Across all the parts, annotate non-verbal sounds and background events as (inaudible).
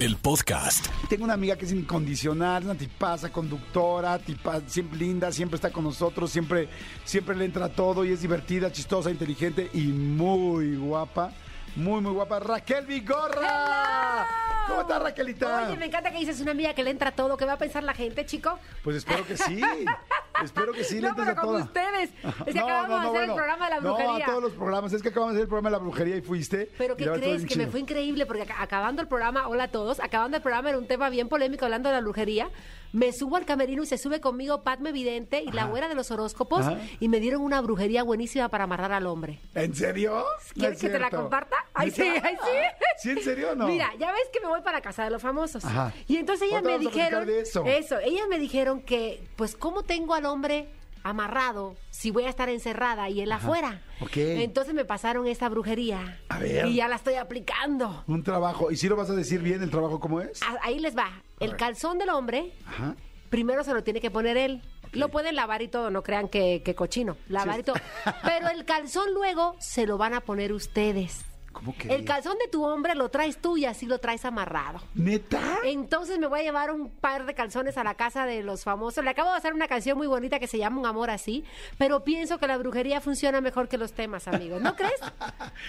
el podcast. Tengo una amiga que es incondicional, una tipaza, conductora, tipa, siempre linda, siempre está con nosotros, siempre, siempre le entra todo y es divertida, chistosa, inteligente y muy guapa. Muy, muy guapa. Raquel Vigorra. ¿Cómo estás, Raquelita? Oye, me encanta que dices una amiga que le entra todo. ¿Qué va a pensar la gente, chico? Pues espero que sí. (laughs) espero que sí le no, pero a como toda. ustedes. (laughs) Es que No, acabamos no, de no, hacer bueno. el programa de la No, brujería. a todos los programas. Es que acabamos de hacer el programa de la brujería y fuiste. Pero ¿qué crees? Que me fue increíble porque ac- acabando el programa, hola a todos, acabando el programa era un tema bien polémico hablando de la brujería. Me subo al camerino y se sube conmigo Padme Vidente y la Ajá. güera de los horóscopos Ajá. y me dieron una brujería buenísima para amarrar al hombre. ¿En serio? ¿Quieres es que te la comparta? Ay, sí, ay, sí. (laughs) ¿Sí, en serio no? Mira, ya ves que me voy para casa de los famosos. Ajá. Y entonces ellas me dijeron. eso. ellas me dijeron que, pues, ¿cómo tengo al hombre amarrado si voy a estar encerrada y él afuera? ok. Entonces me pasaron esta brujería. A ver. Y ya la estoy aplicando. Un trabajo. ¿Y si lo vas a decir bien el trabajo cómo es? A- Ahí les va. El calzón del hombre, Ajá. primero se lo tiene que poner él. Lo pueden lavar y todo, no crean que, que cochino. Lavar Sí. y todo. (laughs) Pero el calzón luego se lo van a poner ustedes. ¿Cómo que? El calzón de tu hombre lo traes tú y así lo traes amarrado. ¿Neta? Entonces me voy a llevar un par de calzones a la casa de los famosos. Le acabo de hacer una canción muy bonita que se llama Un amor así, pero pienso que la brujería funciona mejor que los temas, amigos. ¿No crees?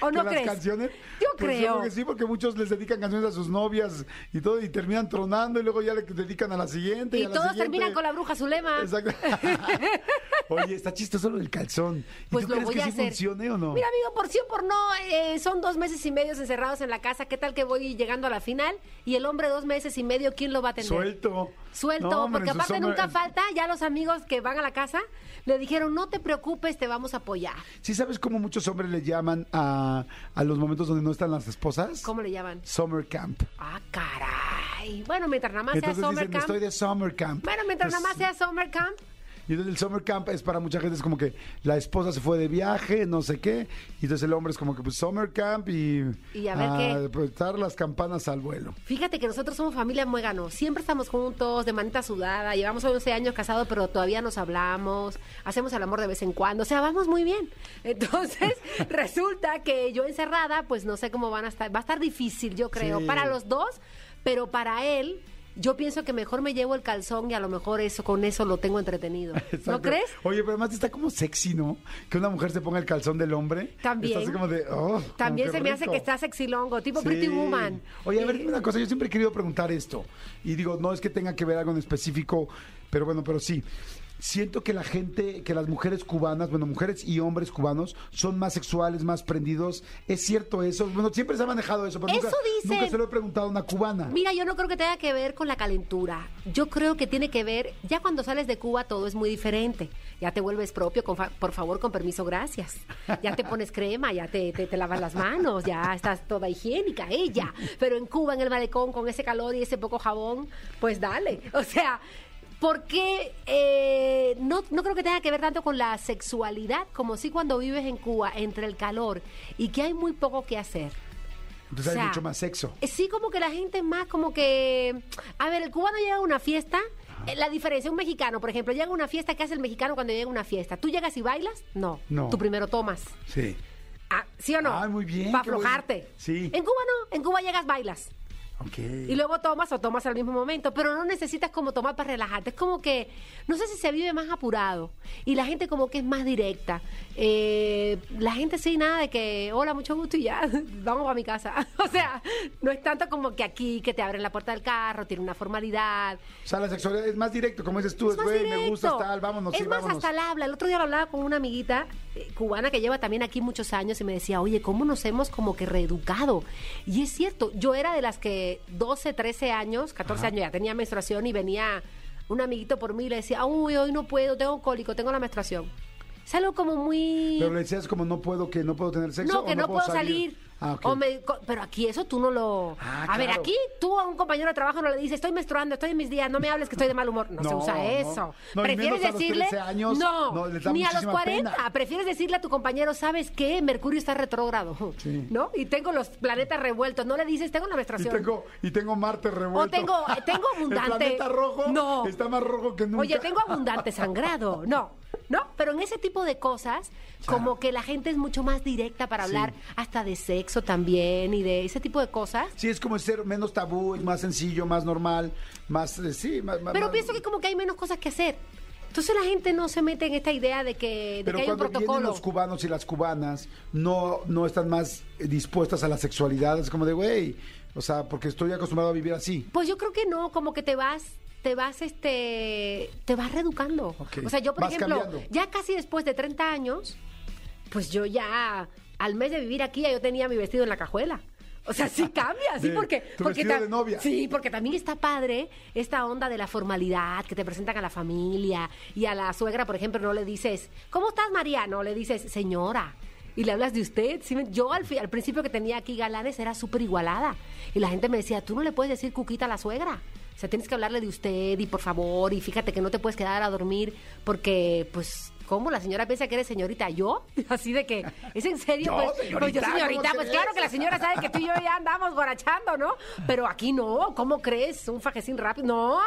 ¿O (laughs) ¿Que no las crees? canciones? Yo Pues creo. creo que sí, porque muchos les dedican canciones a sus novias y todo, y terminan tronando, y luego ya le dedican a la siguiente. Y, Y a la todos siguiente. terminan con la bruja Zulema. Exacto. (laughs) Oye, está chistoso lo del calzón. ¿Y Pues tú lo crees voy que a sí hacer. funcione o no? Mira, amigo, por sí o por no, eh, son dos meses y medio encerrados en la casa. ¿Qué tal que voy llegando a la final? Y el hombre dos meses y medio, ¿quién lo va a atender? Suelto. Suelto, No, hombre, porque aparte nunca falta, ya los amigos que van a la casa le dijeron, no te preocupes, te vamos a apoyar. ¿Sí sabes cómo muchos hombres le llaman a, a los momentos donde no están las esposas? ¿Cómo le llaman? Summer camp. Ah, caray. Bueno, mientras nada más sea summer dicen, camp. estoy de summer camp. Bueno, mientras Pues, nada más sea summer camp. Y entonces el summer camp es para mucha gente, es como que la esposa se fue de viaje, no sé qué, y entonces el hombre es como que pues summer camp y... Y a ver qué. estar las campanas al vuelo. Fíjate que nosotros somos familia muégano. Siempre estamos juntos, de manita sudada. Llevamos 11 años casados, pero todavía nos hablamos. Hacemos el amor de vez en cuando. O sea, vamos muy bien. (laughs) Entonces, (laughs) resulta que yo encerrada, pues no sé cómo van a estar. Va a estar difícil, yo creo, Sí. para los dos, pero para él. Yo pienso que mejor me llevo el calzón y a lo mejor eso con eso lo tengo entretenido. (laughs) ¿No crees? Oye, pero además está como sexy, ¿no? Que una mujer se ponga el calzón del hombre. También. Está así como de, oh, También se me hace que está sexilongo, tipo Sí. Pretty Woman. Oye, a ver, dime una cosa. Yo siempre he querido preguntar esto. Y digo, no es que tenga que ver algo en específico, pero bueno, pero sí. Siento que la gente, que las mujeres cubanas, bueno, mujeres y hombres cubanos, son más sexuales, más prendidos. ¿Es cierto eso? Bueno, siempre se ha manejado eso, pero Eso nunca, dicen. nunca se lo he preguntado a una cubana. Mira, yo no creo que tenga que ver con la calentura. Yo creo que tiene que ver, ya cuando sales de Cuba todo es muy diferente. Ya te vuelves propio, con fa- por favor, con permiso, gracias. Ya te pones crema, ya te, te, te lavas las manos, ya estás toda higiénica, ella. Pero en Cuba, en el malecón, con ese calor y ese poco jabón, pues dale. O sea, ¿por qué? eh, no, no creo que tenga que ver tanto con la sexualidad como sí cuando vives en Cuba, entre el calor y que hay muy poco que hacer. Entonces o sea, hay mucho más sexo. Eh, Sí, como que la gente es más como que... A ver, el cubano llega a una fiesta... eh, La diferencia, un mexicano, por ejemplo, llega a una fiesta, ¿qué hace el mexicano cuando llega a una fiesta? ¿Tú llegas y bailas? No. No. Tú primero tomas. Sí. Ah, ¿Sí o no? Ay, muy bien, Para bueno. aflojarte. Sí. En Cuba no. En Cuba llegas, bailas. Ok. Y luego tomas o tomas al mismo momento, pero no necesitas como tomar para relajarte. Es como que, no sé si se vive más apurado y la gente como que es más directa. Eh, la gente sí, nada de que, hola, mucho gusto y ya, (laughs) vamos a mi casa. (laughs) o sea, no es tanto como que aquí que te abren la puerta del carro, tiene una formalidad. O sea, la sexualidad es más directo, como dices tú, es, me gusta tal, vámonos, Es sí, más, vámonos. hasta la habla. El otro día lo hablaba con una amiguita eh, cubana que lleva también aquí muchos años y me decía, oye, ¿cómo nos hemos como que reeducado? Y es cierto, yo era de las que 12, 13 años, 14 años ya tenía menstruación y venía un amiguito por mí y le decía, uy, hoy no puedo, tengo cólico, tengo la menstruación. Es algo como muy... Pero le decías como no puedo, que no puedo tener sexo. No, o que no, puedo salir. Ah. O me- pero aquí eso tú no lo... Ah, a ver, aquí tú a un compañero de trabajo no le dices, estoy menstruando, estoy en mis días, no me hables que estoy de mal humor. No, se usa eso. No, y prefieres decirle... 13 años, no, ni a los muchísima 40. pena. Prefieres decirle a tu compañero, ¿sabes qué? Mercurio está retrógrado. Sí. ¿No? Y tengo los planetas revueltos. No le dices, tengo una Y menstruación. tengo, y tengo Marte revuelto. O tengo, tengo (laughs) abundante. El planeta rojo No. está más rojo que nunca. Oye, tengo abundante sangrado. No, no, pero en ese tipo de cosas, como que la gente es mucho más directa para Sí. hablar hasta de sexo también y de ese tipo de cosas. Sí, es como ser menos tabú, es más sencillo, más normal, más, eh, sí, más... más- Pero más- pienso que como que hay menos cosas que hacer. Entonces la gente no se mete en esta idea de que, de Pero que hay un vienen los cubanos y las cubanas, no, no están más dispuestas a la sexualidad. Es como de, güey, o sea, porque estoy acostumbrado a vivir así. Pues yo creo que no, como que te vas, te vas, este, te vas reeducando. O sea, yo, por Vas ejemplo, cambiando. ya casi después de 30 años, pues yo ya, al mes de vivir aquí, ya yo tenía mi vestido en la cajuela. O sea, sí (laughs) cambia, sí, De- porque... tu porque vestido ta- de novia. Sí, porque también está padre esta onda de la formalidad, que te presentan a la familia y a la suegra, por ejemplo, no le dices, ¿cómo estás, María? No, le dices, señora. Y le hablas de usted. ¿sí me- Yo al principio que tenía aquí galanes era súper igualada. Y la gente me decía, tú no le puedes decir cuquita a la suegra. O sea, tienes que hablarle de usted y por favor, y fíjate que no te puedes quedar a dormir porque, pues, ¿cómo? La señora piensa que eres señorita. ¿Yo? (laughs) Así de que, ¿es en serio? Yo, pues, pues yo señorita, ¿cómo pues claro que la señora sabe que tú y yo ya andamos borrachando, ¿no? Pero aquí no, ¿cómo crees? Un fajecín rápido. No,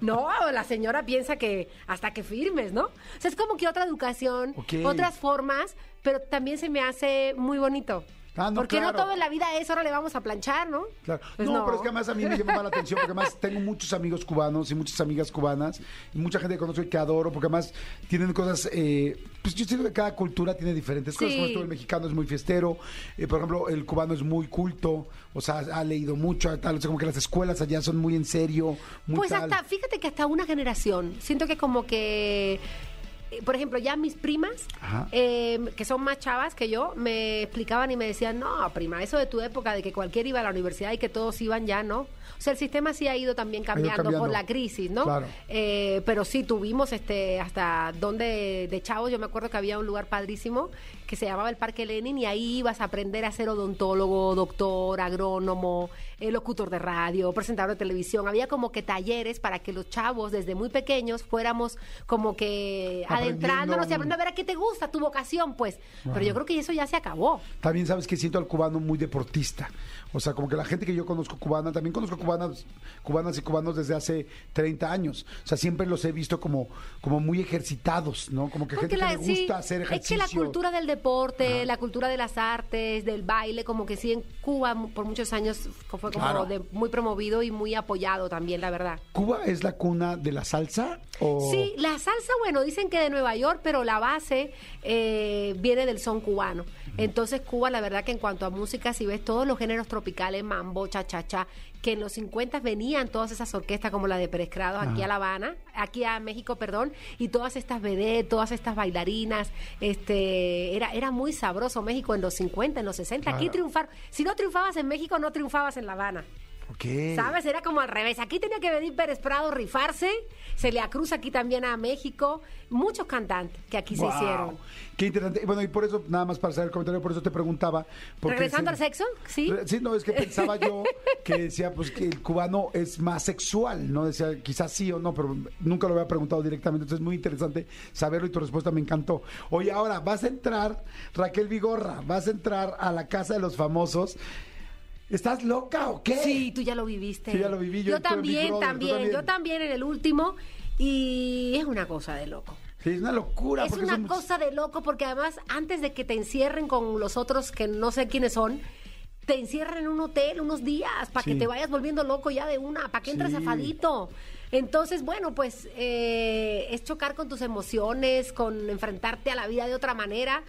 no, la señora piensa que hasta que firmes, ¿no? O sea, es como que otra educación, Ok. otras formas, pero también se me hace muy bonito. Ah, no, Porque claro. no todo en la vida es, ahora le vamos a planchar, ¿no? Claro. Pues no, pero es que además a mí me llamaba la (laughs) atención porque además tengo muchos amigos cubanos y muchas amigas cubanas y mucha gente que conozco y que adoro porque además tienen cosas, eh, pues yo siento que cada cultura tiene diferentes cosas. Sí. Como esto, el mexicano es muy fiestero, eh, por ejemplo, el cubano es muy culto, o sea, ha leído mucho, tal, o sea, como que las escuelas allá son muy en serio, muy Pues tal. hasta, fíjate que hasta una generación, siento que como que, por ejemplo, ya mis primas, eh, que son más chavas que yo, me explicaban y me decían, no, prima, eso de tu época, de que cualquiera iba a la universidad y que todos iban ya, ¿no? O sea, el sistema sí ha ido también cambiando, cambiando. por la crisis, ¿no? Claro. Eh, pero sí tuvimos este hasta donde de chavos, yo me acuerdo que había un lugar padrísimo que se llamaba el Parque Lenin y ahí ibas a aprender a ser odontólogo, doctor, agrónomo, eh, locutor de radio, presentador de televisión. Había como que talleres para que los chavos desde muy pequeños fuéramos como que adentrándonos y aprendiendo a ver a qué te gusta, tu vocación, pues. Pero yo creo que eso ya se acabó. También sabes que siento al cubano muy deportista. O sea, como que la gente que yo conozco cubana, también conozco cubanas, cubanas y cubanos desde hace 30 años. O sea, siempre los he visto como, como muy ejercitados, ¿no? Como que gente que le sí, gusta hacer es que ejercicio. la cultura del deporte, la cultura de las artes, del baile, como que sí en Cuba por muchos años fue como Claro. de- muy promovido y muy apoyado también, la verdad. ¿Cuba es la cuna de la salsa? O... Sí, la salsa, bueno, dicen que de Nueva York, pero la base eh, viene del son cubano. Entonces, Cuba, la verdad que en cuanto a música, si ves todos los géneros tropicales, mambo, cha-cha-cha, que en los 50 venían todas esas orquestas como la de Pérez Crado aquí a La Habana, aquí a México, perdón, y todas estas vedettes, todas estas bailarinas, este, era, era muy sabroso México en los 50, en los 60. Aquí triunfar, si no triunfabas en México, no triunfabas en La Habana. Ok. ¿Sabes? Era como al revés. Aquí tenía que venir Pérez Prado rifarse. Se le acruza aquí también a México. Muchos cantantes que aquí Wow. se hicieron. Qué interesante. Bueno, y por eso, nada más para hacer el comentario, por eso te preguntaba. ¿Regresando se- al sexo? Sí. Sí, no, es que pensaba yo (laughs) que decía pues que el cubano es más sexual, ¿no? Decía quizás sí o no, pero nunca lo había preguntado directamente, entonces es muy interesante saberlo y tu respuesta me encantó. Oye, ahora vas a entrar, Raquel Vigorra, vas a entrar a la casa de los famosos. ¿Estás loca o qué? Sí, tú ya lo viviste. Sí, ya lo viví, yo también, Brother, también, también. Yo también en el último. Y es una cosa de loco. Sí, es una locura. Es una son cosa de loco porque además antes de que te encierren con los otros que no sé quiénes son, te encierran en un hotel unos días para Sí. que te vayas volviendo loco ya de una, para que entres Sí. zafadito. Entonces, bueno, pues eh, es chocar con tus emociones, con enfrentarte a la vida de otra manera.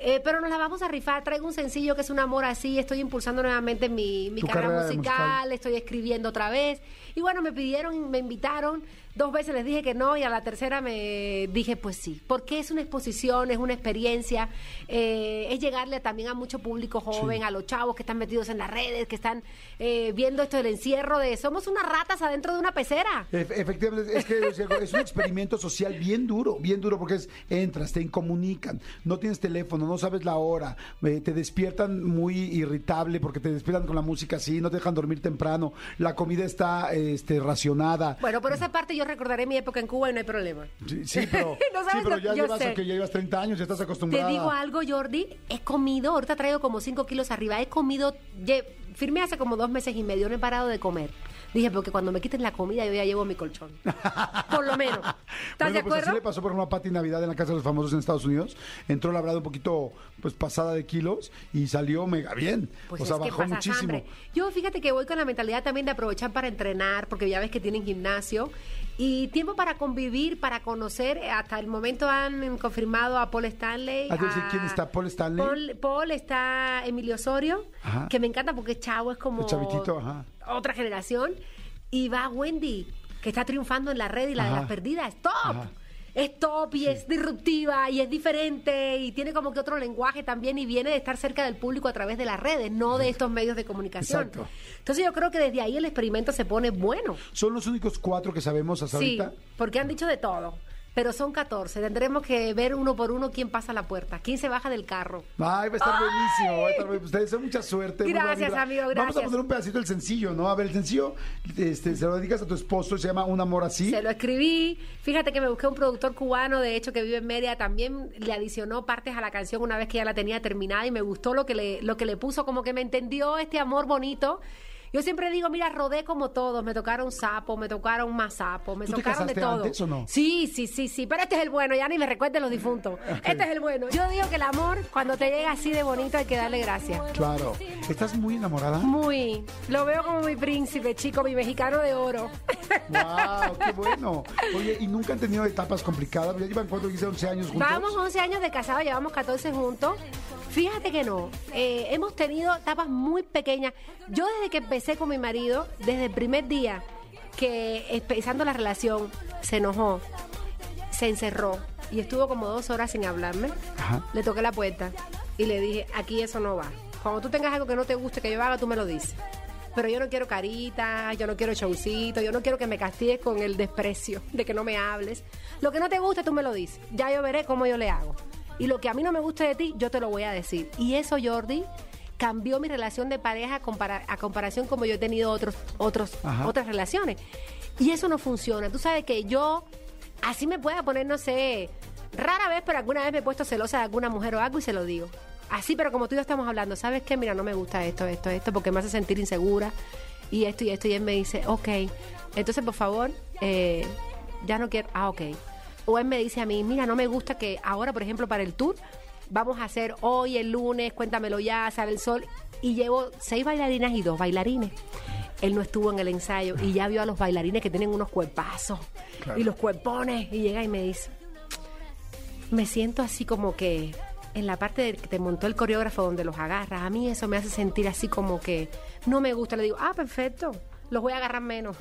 Eh, pero nos la vamos a rifar. Traigo un sencillo que es un amor así. Estoy impulsando nuevamente mi, mi carrera musical, musical. estoy escribiendo otra vez. Y bueno, me pidieron, me invitaron Dos veces les dije que no y a la tercera me dije pues sí, porque es una exposición, es una experiencia, eh, es llegarle también a mucho público joven, a los chavos que están metidos en las redes, que están eh, viendo esto del encierro de somos unas ratas adentro de una pecera. Ef- Efectivamente, es que es un experimento social bien duro, bien duro, porque es, entras, te incomunican, no tienes teléfono, no sabes la hora, eh, te despiertan muy irritable porque te despiertan con la música así, no te dejan dormir temprano, la comida está este, racionada. Bueno, por esa parte yo recordaré mi época en Cuba y no hay problema. Sí, sí, pero, (laughs) No sí, sabes pero lo- ya llevas, que ya llevas 30 años, ya estás Te acostumbrada. digo algo, Jordi, he comido, ahorita traigo como 5 kilos arriba, he comido, lle- firmé hace como dos meses y medio, no he parado de comer. Dije, porque cuando me quiten la comida yo ya llevo mi colchón. (laughs) Por lo menos. ¿Estás bueno, de pues así le pasó por ejemplo a Pati Navidad en la Casa de los Famosos en Estados Unidos. Entró la verdad un poquito pues pasada de kilos y salió mega bien. Pues o sea, bajó muchísimo. hambre. Yo fíjate que voy con la mentalidad también de aprovechar para entrenar, porque ya ves que tienen gimnasio, y tiempo para convivir, para conocer. Hasta el momento han confirmado a Paul Stanley. Ah, a- quién está, Paul Stanley. Paul, Paul está Emilio Osorio, Ajá. que me encanta porque es chavo, es como El chavitito, ajá. Otra generación. Y va Wendy, que está triunfando en la red y la de las perdidas. ¡Es top! Ajá. Es top y es disruptiva y es diferente y tiene como que otro lenguaje también y viene de estar cerca del público a través de las redes, no de estos medios de comunicación. Exacto. Entonces yo creo que desde ahí el experimento se pone bueno. Son los únicos cuatro que sabemos hasta Sí, ahorita. porque han dicho de todo. Pero son 14. Tendremos que ver uno por uno quién pasa la puerta, quién se baja del carro. Ay, va a estar buenísimo. Va a estar buenísimo. Ustedes deseo mucha suerte. Gracias, amigo, Vamos a gracias. poner un pedacito del sencillo, ¿no? A ver, el sencillo este, se lo dedicas a tu esposo, se llama Un amor así. Se lo escribí. Fíjate que me busqué un productor cubano, de hecho, que vive en Mérida. También le adicionó partes a la canción una vez que ya la tenía terminada y me gustó lo que le, lo que le puso, como que me entendió este amor bonito. Yo siempre digo, mira, rodé como todos. Me tocaron sapo, me tocaron más sapo, me ¿Tú te tocaron de casaste todo. antes o no? Sí, sí, sí, sí. Pero este es el bueno, ya ni me recuerden los difuntos. (laughs) Este es el bueno. Yo digo que el amor, cuando te llega así de bonito, hay que darle gracias. Claro. ¿Estás muy enamorada? Muy. Lo veo como mi príncipe, chico, mi mexicano de oro. (laughs) ¡Wow! ¡Qué bueno! Oye, ¿y nunca han tenido etapas complicadas? ¿Ya llevan cuánto? Dice 11 años juntos. Vamos 11 años de casado, llevamos 14 juntos. Fíjate que no, eh, hemos tenido etapas muy pequeñas. Yo desde que empecé con mi marido, desde el primer día que empezando la relación, se enojó, se encerró y estuvo como dos horas sin hablarme, Ajá. le toqué la puerta y le dije, aquí eso no va. Cuando tú tengas algo que no te guste que yo haga, tú me lo dices. Pero yo no quiero caritas, yo no quiero showcito, yo no quiero que me castigues con el desprecio de que no me hables. Lo que no te guste, tú me lo dices. Ya yo veré cómo yo le hago. Y lo que a mí no me guste de ti, yo te lo voy a decir. Y eso, Jordi, cambió mi relación de pareja compara- a comparación como yo he tenido otros, otros, Ajá. otras relaciones. Y eso no funciona. Tú sabes que yo, así me pueda poner, no sé, rara vez, pero alguna vez me he puesto celosa de alguna mujer o algo y se lo digo. Así, pero como tú y yo estamos hablando, ¿sabes qué? Mira, no me gusta esto, esto, esto, porque me hace sentir insegura y esto y esto. Y él me dice, ok, entonces por favor, eh, ya no quiero, ah, ok. O él me dice a mí, mira, no me gusta que ahora, por ejemplo, para el tour, vamos a hacer hoy, el lunes, cuéntamelo ya, sale el sol. Y llevo seis bailarinas y dos bailarines. Él no estuvo en el ensayo y ya vio a los bailarines que tienen unos cuerpazos Claro. y los cuerpones. Y llega y me dice, me siento así como que en la parte de que te montó el coreógrafo donde los agarras, a mí eso me hace sentir así como que no me gusta. Le digo, ah, perfecto, los voy a agarrar menos.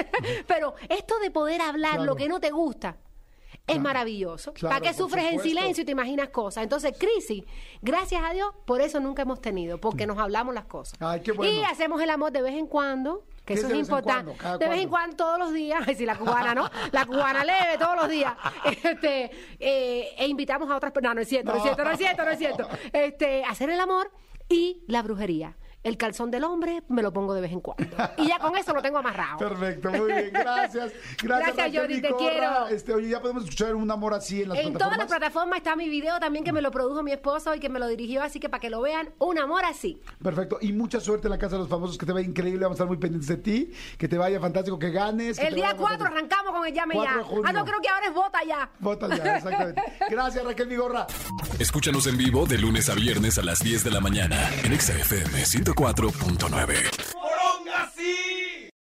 (laughs) Pero esto de poder hablar Claro. lo que no te gusta. Es maravilloso. Claro, ¿Para qué sufres en silencio y te imaginas cosas? Entonces, crisis, gracias a Dios, por eso nunca hemos tenido, porque nos hablamos las cosas. Ay, qué bueno. Y hacemos el amor de vez en cuando, que ¿Qué eso es de vez importante. De vez en cuando, todos los días. (laughs) Ay, sí, la cubana, ¿no? La cubana leve todos los días. (laughs) Este, eh, e invitamos a otras personas. No, no es cierto, no, es cierto, no es cierto, no es cierto. (laughs) Este, hacer el amor y la brujería. El calzón del hombre me lo pongo de vez en cuando. Y ya con eso lo tengo amarrado. Perfecto, muy bien, gracias. (laughs) Gracias, Gracias, Jordi, te quiero. Este, oye, ya podemos escuchar un amor así en las En todas las plataformas. plataformas está mi video también que me lo produjo mi esposo y que me lo dirigió, así que para que lo vean, un amor así. Perfecto, y mucha suerte en la Casa de los Famosos, que te vaya increíble, vamos a estar muy pendientes de ti, que te vaya fantástico, que ganes. que El día vaya 4 fantástico. arrancamos con el llame 4 ya. Ah, no, creo que ahora es vota ya. Vota ya, exactamente. (laughs) Gracias, Raquel Vigorra. Escúchanos en vivo de lunes a viernes a las 10 de la mañana en Exa FM 104.9.